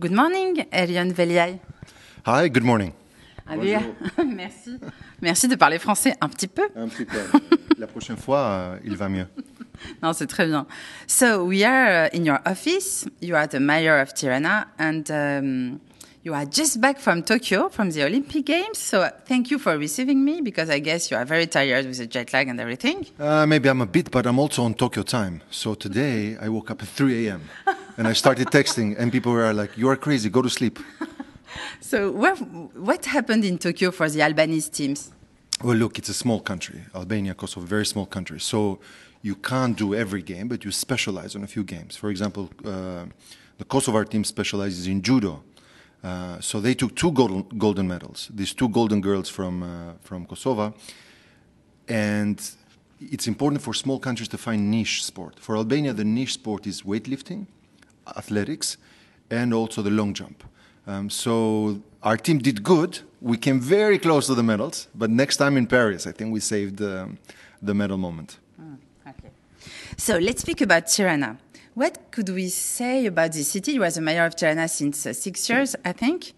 Good morning, Eliane Veliaï. Hi, good morning. Merci. Merci de parler français un petit peu. Un petit peu. La prochaine fois, euh, il va mieux. Non, c'est très bien. So we are uh, in your office. You are the mayor of Tirana, and um, you are just back from Tokyo from the Olympic Games. So thank you for receiving me because I guess you are very tired with the jet lag and everything. Uh, maybe I'm a bit, but I'm also on Tokyo time. So today I woke up at 3 a.m. and I started texting, and people were like, "You are crazy. Go to sleep." So what what happened in Tokyo for the Albanese teams? Well, look, it's a small country, Albania, Kosovo, very small country. So you can't do every game, but you specialize on a few games. For example, uh, the Kosovo team specializes in judo. Uh, so they took two golden, golden medals, these two golden girls from, uh, from Kosovo. And it's important for small countries to find niche sport. For Albania, the niche sport is weightlifting, athletics, and also the long jump. Um, so our team did good. We came very close to the medals, but next time in Paris, I think we saved um, the medal moment. Okay. So let's speak about Tirana. What could we say about the city? You were the mayor of Tirana since uh, six years, I think.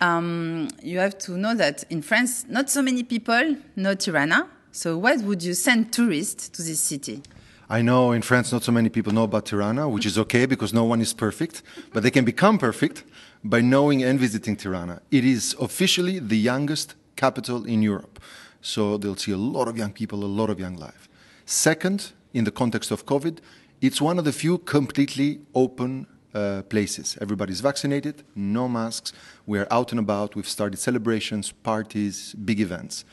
Um, you have to know that in France, not so many people know Tirana. So, what would you send tourists to this city? I know in France not so many people know about Tirana, which is okay because no one is perfect, but they can become perfect by knowing and visiting Tirana. It is officially the youngest capital in Europe. So they'll see a lot of young people, a lot of young life. Second, in the context of COVID, it's one of the few completely open uh, places. Everybody's vaccinated, no masks. We're out and about. We've started celebrations, parties, big events.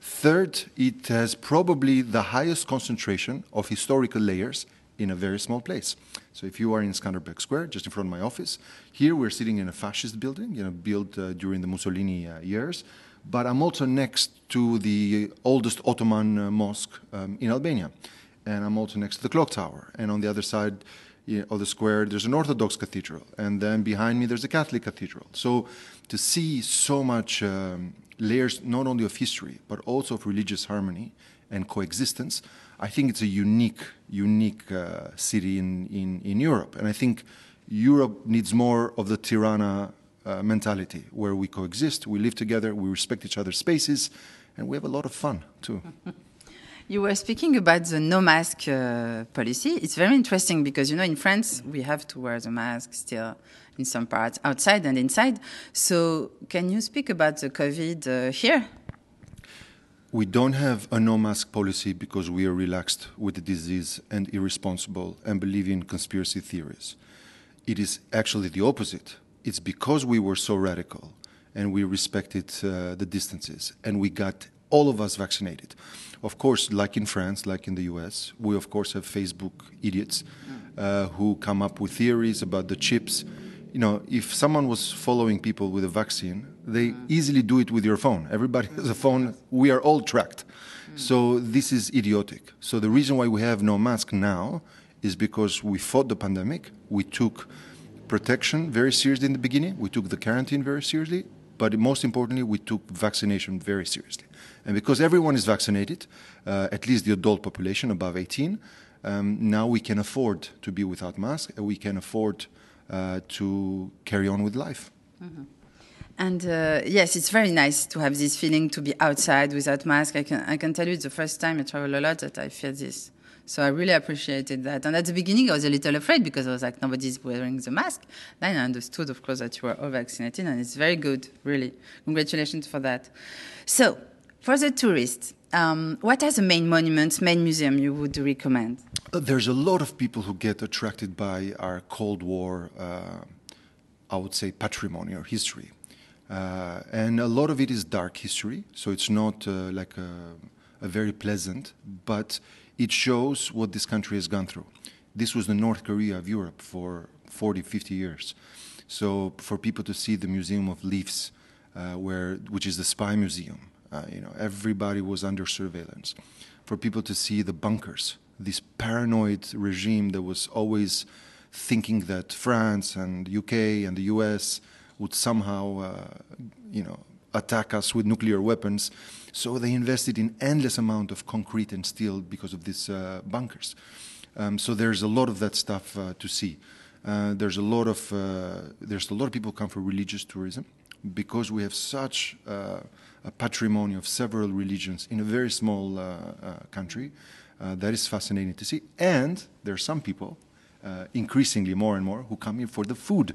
Third, it has probably the highest concentration of historical layers in a very small place. So if you are in Skanderbeg Square, just in front of my office, here we're sitting in a fascist building, you know, built uh, during the Mussolini uh, years. But I'm also next to the oldest Ottoman uh, mosque um, in Albania, and I'm also next to the clock tower. And on the other side you know, of the square, there's an Orthodox cathedral, and then behind me there's a Catholic cathedral. So to see so much um, layers, not only of history but also of religious harmony and coexistence, I think it's a unique, unique uh, city in, in, in Europe. And I think Europe needs more of the Tirana uh, mentality, where we coexist, we live together, we respect each other's spaces, and we have a lot of fun too. You were speaking about the no mask uh, policy. It's very interesting because, you know, in France, we have to wear the mask still in some parts, outside and inside. So, can you speak about the COVID uh, here? We don't have a no mask policy because we are relaxed with the disease and irresponsible and believe in conspiracy theories. It is actually the opposite. It's because we were so radical and we respected uh, the distances and we got all of us vaccinated. Of course, like in France, like in the US, we of course have Facebook idiots uh, who come up with theories about the chips. You know, if someone was following people with a vaccine, they easily do it with your phone. Everybody has a phone. We are all tracked. So this is idiotic. So the reason why we have no mask now is because we fought the pandemic. We took protection very seriously in the beginning. We took the quarantine very seriously. But most importantly, we took vaccination very seriously. And because everyone is vaccinated, uh, at least the adult population above 18, um, now we can afford to be without mask. And we can afford uh, to carry on with life. Mm-hmm. And uh, yes, it's very nice to have this feeling to be outside without mask. I can I can tell you, it's the first time I travel a lot that I feel this. So I really appreciated that. And at the beginning, I was a little afraid because I was like, nobody's wearing the mask. Then I understood, of course, that you are all vaccinated, and it's very good, really. Congratulations for that. So, for the tourists, um, what are the main monuments, main museum you would recommend? Uh, there's a lot of people who get attracted by our Cold War, uh, I would say, patrimony or history. Uh, and a lot of it is dark history, so it's not uh, like a, a, very pleasant, but it shows what this country has gone through. This was the North Korea of Europe for 40, 50 years. So for people to see the Museum of Leaves, uh, where, which is the spy museum, uh, you know, everybody was under surveillance. For people to see the bunkers, this paranoid regime that was always thinking that France and the UK and the US would somehow, uh, you know, attack us with nuclear weapons. So they invested in endless amount of concrete and steel because of these uh, bunkers. Um, so there's a lot of that stuff uh, to see. Uh, there's a lot of uh, there's a lot of people come for religious tourism because we have such uh, a patrimony of several religions in a very small uh, country. That is fascinating to see. And there are some people, increasingly more and more, who come here for the food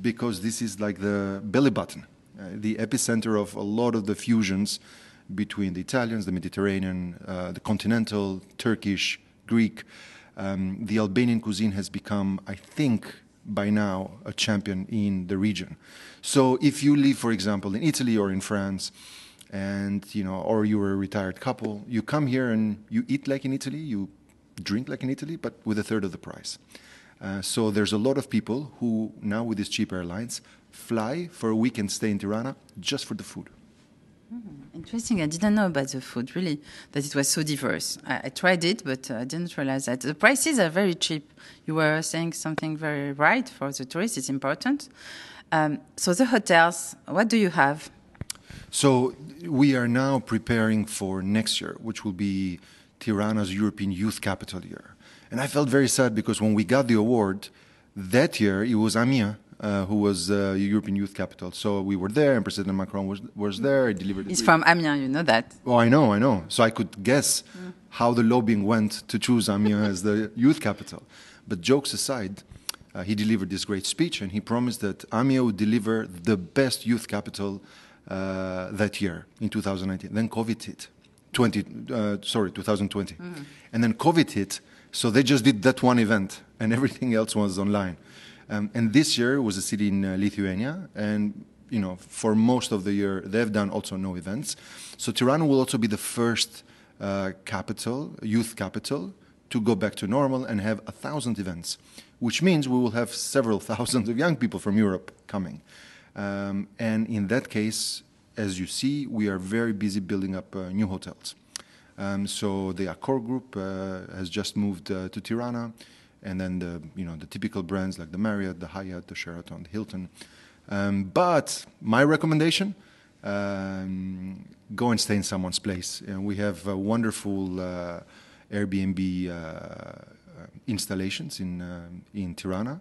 because this is like the belly button, the epicenter of a lot of the fusions between the Italians, the Mediterranean, the continental, Turkish, Greek. Um, the Albanian cuisine has become, I think, by now a champion in the region. So if you live, for example, in Italy or in France, and you know, or you're a retired couple, you come here and you eat like in Italy, you drink like in Italy, but with a third of the price. Uh, so there's a lot of people who now with these cheap airlines fly for a weekend stay in Tirana just for the food. Mm, interesting. I didn't know about the food, really, that it was so diverse. I, I tried it, but I didn't realize that. The prices are very cheap. You were saying something very right for the tourists, it's important. Um, so, the hotels, what do you have? So, we are now preparing for next year, which will be Tirana's European Youth Capital year. And I felt very sad because when we got the award, that year it was Amiens uh, who was uh, European Youth Capital. So we were there, and President Macron was was there. He delivered. He's from Amiens, you know that. Oh, I know, I know. So I could guess mm. how the lobbying went to choose Amiens as the youth capital. But jokes aside, uh, he delivered this great speech, and he promised that Amiens would deliver the best youth capital uh, that year in 2019. Then COVID hit. 20, uh, sorry, 2020. Mm. And then COVID hit, so they just did that one event, and everything else was online. Um, and this year was a city in uh, Lithuania, and you know, for most of the year, they've done also no events. So Tirana will also be the first uh, capital, youth capital, to go back to normal and have a thousand events, which means we will have several thousands of young people from Europe coming. Um, and in that case, as you see, we are very busy building up uh, new hotels. Um, so the Accor Group uh, has just moved uh, to Tirana and then the you know the typical brands like the Marriott, the Hyatt, the Sheraton, the Hilton. Um, but my recommendation: um, go and stay in someone's place. And we have uh, wonderful uh, Airbnb uh, installations in uh, in Tirana.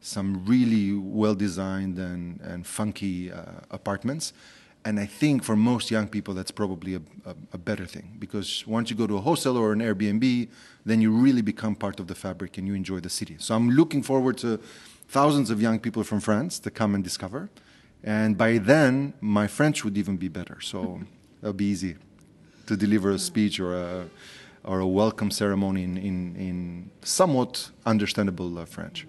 Some really well designed and, and funky uh, apartments. And I think for most young people, that's probably a, a, a, better thing because once you go to a hostel or an Airbnb, then you really become part of the fabric and you enjoy the city. So I'm looking forward to thousands of young people from France to come and discover. And by then, my French would even be better. So it'll be easy to deliver a speech or a, or a welcome ceremony in, in, in somewhat understandable uh, French.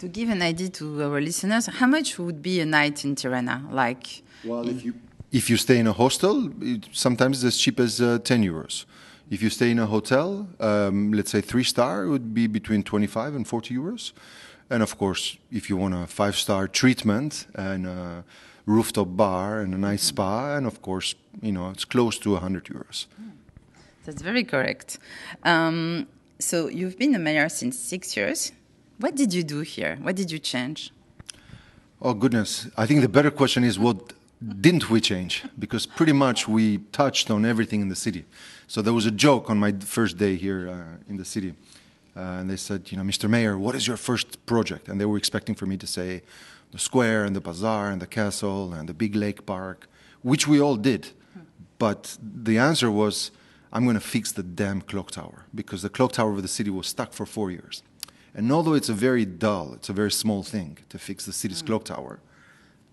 To give an idea to our listeners, how much would be a night in Tirana? Like, well, if you if you stay in a hostel, it, sometimes it's as cheap as uh, 10 euros. If you stay in a hotel, um, let's say three star, it would be between 25 and 40 euros. And of course, if you want a five star treatment and a rooftop bar and a nice spa, and of course, you know, it's close to 100 euros. That's very correct. Um, so you've been a mayor since six years. What did you do here? What did you change? Oh, goodness. I think the better question is what didn't we change? Because pretty much we touched on everything in the city. So there was a joke on my first day here uh, in the city. Uh, and they said, you know, Mr. Mayor, what is your first project? And they were expecting for me to say the square and the bazaar and the castle and the big lake park, which we all did. But the answer was, I'm going to fix the damn clock tower because the clock tower of the city was stuck for four years. And although it's a very dull, it's a very small thing to fix the city's mm. clock tower,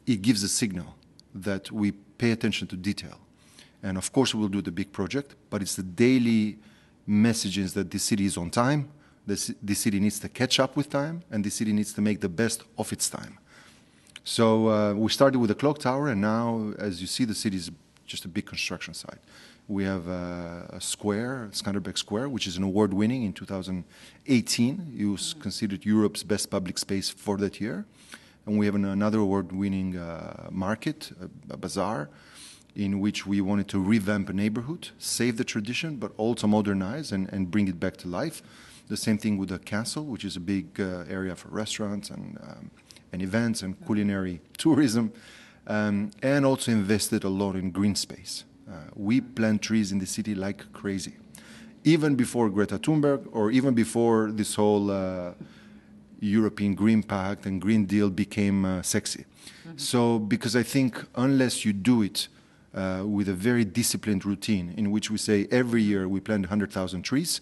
it gives a signal that we pay attention to detail. And of course, we'll do the big project, but it's the daily messages that the city is on time, the, the city needs to catch up with time, and the city needs to make the best of its time. So uh, we started with the clock tower, and now, as you see, the city is just a big construction site. We have uh, a square, Skanderbeg Square, which is an award winning in 2018. It was considered Europe's best public space for that year. And we have an, another award-winning uh, market, a, a, bazaar, in which we wanted to revamp a neighborhood, save the tradition, but also modernize and, and bring it back to life. The same thing with the castle, which is a big uh, area for restaurants and, um, and events and culinary tourism, um, and also invested a lot in green space. Uh, we plant trees in the city like crazy. Even before Greta Thunberg, or even before this whole uh, European Green Pact and Green Deal became uh, sexy. So, because I think unless you do it uh, with a very disciplined routine in which we say every year we plant 100,000 trees,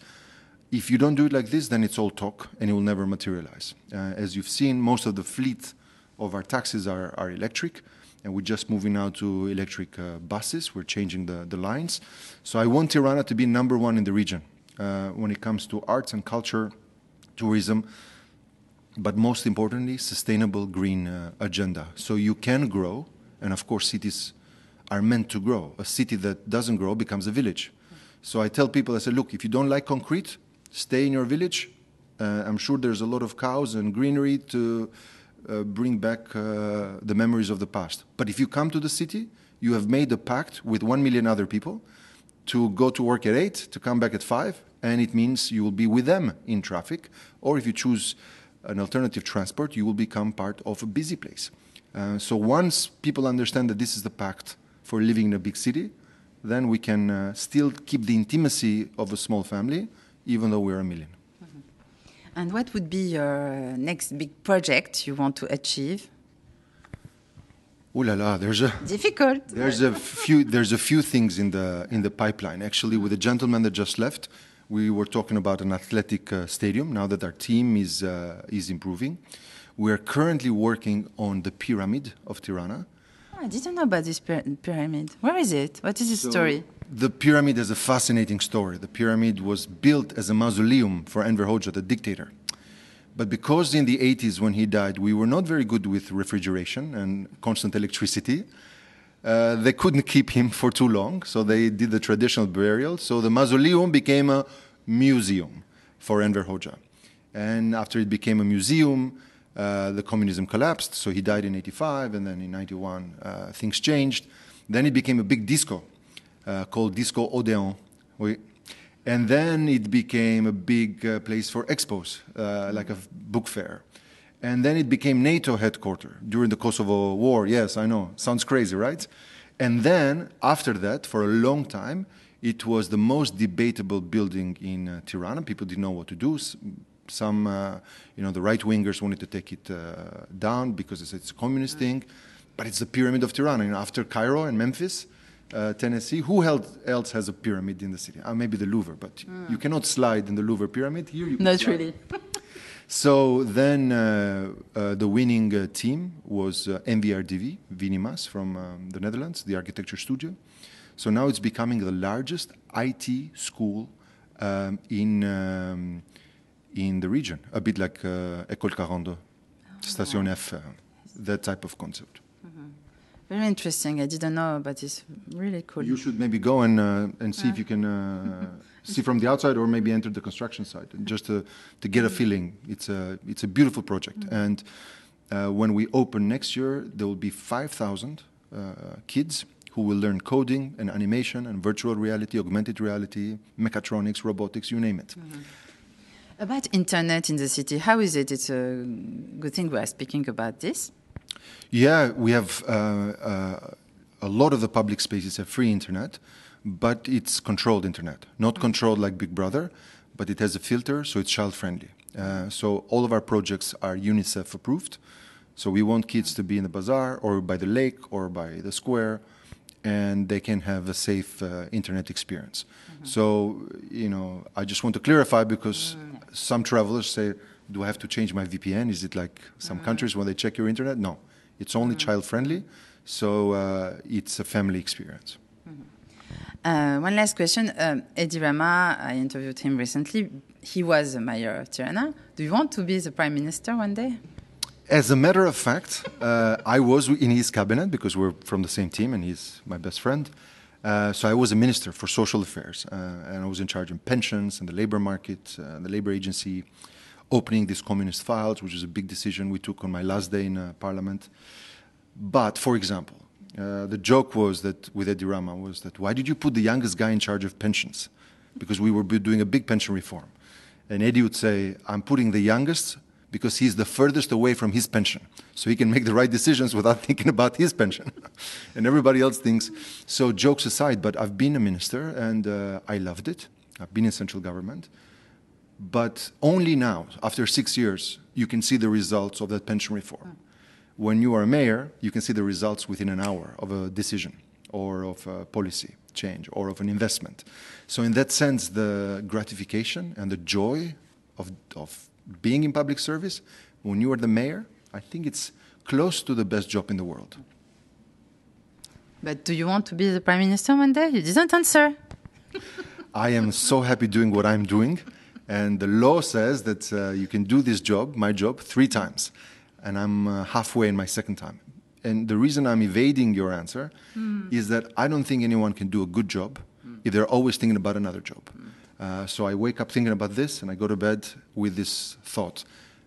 if you don't do it like this, then it's all talk and it will never materialize. Uh, as you've seen, most of the fleet of our taxis are, are electric, and we're just moving now to electric uh, buses. We're changing the, the lines. So I want Tirana to be number one in the region uh, when it comes to arts and culture, tourism, but most importantly, sustainable green uh, agenda. So you can grow, and of course, cities are meant to grow. A city that doesn't grow becomes a village. So I tell people, I say, look, if you don't like concrete, stay in your village. Uh, I'm sure there's a lot of cows and greenery to uh, bring back uh, the memories of the past. But if you come to the city, you have made a pact with one million other people to go to work at eight, to come back at five, and it means you will be with them in traffic. Or if you choose an alternative transport, you will become part of a busy place. Uh, so once people understand that this is the pact for living in a big city, then we can uh, still keep the intimacy of a small family, even though we're a 1000000 mm-hmm. And what would be your next big project you want to achieve? Ooh la la, there's a difficult. There's a few. There's a few things in the in the pipeline. Actually, with the gentleman that just left, we were talking about an athletic uh, stadium. Now that our team is uh, is improving, we are currently working on the pyramid of Tirana. Oh, I didn't know about this pyramid. Where is it? What is the so story? The pyramid is a fascinating story. The pyramid was built as a mausoleum for Enver Hoxha, the dictator. But because in the 80s, when he died, we were not very good with refrigeration and constant electricity, uh, they couldn't keep him for too long, so they did the traditional burial. So the mausoleum became a museum for Enver Hoxha. And after it became a museum, uh, the communism collapsed. So he died in 85, and then in 91, uh, things changed. Then it became a big disco uh, called Disco Odeon. We, and then it became a big uh, place for expos, uh, like a book fair. And then it became NATO headquarters during the Kosovo War. Yes, I know. Sounds crazy, right? And then, after that, for a long time, it was the most debatable building in uh, Tirana. People didn't know what to do. Some, uh, you know, the right wingers wanted to take it uh, down because it's, a communist thing. But it's the pyramid of Tirana. You know, after Cairo and Memphis, uh, Tennessee. Who else has a pyramid in the city? Uh, maybe the Louvre, but mm. you cannot slide in the Louvre pyramid. Here you Not really. so then uh, uh, the winning uh, team was uh, MVRDV, Winy Maas from um, the Netherlands, the architecture studio. So now it's becoming the largest IT school um, in, um, in the region, a bit like uh, École 42, oh, Station F, that type of concept. Very interesting. I didn't know, but it's really cool. You should maybe go and uh, and see if you can uh, see from the outside, or maybe enter the construction site, just to to get a feeling. It's a it's a beautiful project, mm -hmm. and uh, when we open next year, there will be five thousand uh, kids who will learn coding and animation and virtual reality, augmented reality, mechatronics, robotics, you name it. Mm -hmm. About internet in the city, how is it? It's a good thing we are speaking about this. Yeah, we have uh, uh, a lot of the public spaces have free internet, but it's controlled internet, not controlled like Big Brother, but it has a filter, so it's child friendly. Uh, so all of our projects are UNICEF approved. So we want kids to be in the bazaar or by the lake or by the square, and they can have a safe uh, internet experience. Mm-hmm. So you know, I just want to clarify because mm-hmm. some travelers say, "Do I have to change my VPN? Is it like some mm-hmm. countries when they check your internet?" No it's only mm-hmm. child friendly, so uh, it's a family experience. Mm-hmm. Uh, one last question. Um, Edi Rama, I interviewed him recently. He was the mayor of Tirana. Do you want to be the prime minister one day? As a matter of fact, uh, I was in his cabinet because we're from the same team and he's my best friend. Uh, so I was a minister for social affairs uh, and I was in charge of pensions and the labor market, uh, the labor agency, opening these communist files, which is a big decision we took on my last day in uh, parliament. But, for example, uh, the joke was that with Edi Rama was that why did you put the youngest guy in charge of pensions? Because we were doing a big pension reform. And Eddie would say, I'm putting the youngest because he's the furthest away from his pension. So he can make the right decisions without thinking about his pension. and everybody else thinks. So, jokes aside, but I've been a minister and uh, I loved it. I've been in central government. But only now, after six years, you can see the results of that pension reform. Hmm. When you are a mayor, you can see the results within an hour of a decision or of a policy change or of an investment. So, in that sense, the gratification and the joy of, of being in public service, when you are the mayor, I think it's close to the best job in the world. But do you want to be the prime minister one day? You didn't answer. I am so happy doing what I'm doing. And the law says that uh, you can do this job, my job, three times. And I'm uh, halfway in my second time. And the reason I'm evading your answer mm. is that I don't think anyone can do a good job mm. if they're always thinking about another job. Mm. Uh, so I wake up thinking about this and I go to bed with this thought.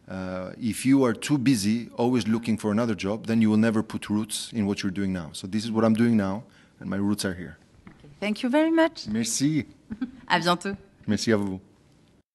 Uh, if you are too busy always looking for another job, then you will never put roots in what you're doing now. So this is what I'm doing now, and my roots are here. Thank you very much. Merci. à bientôt. Merci à vous.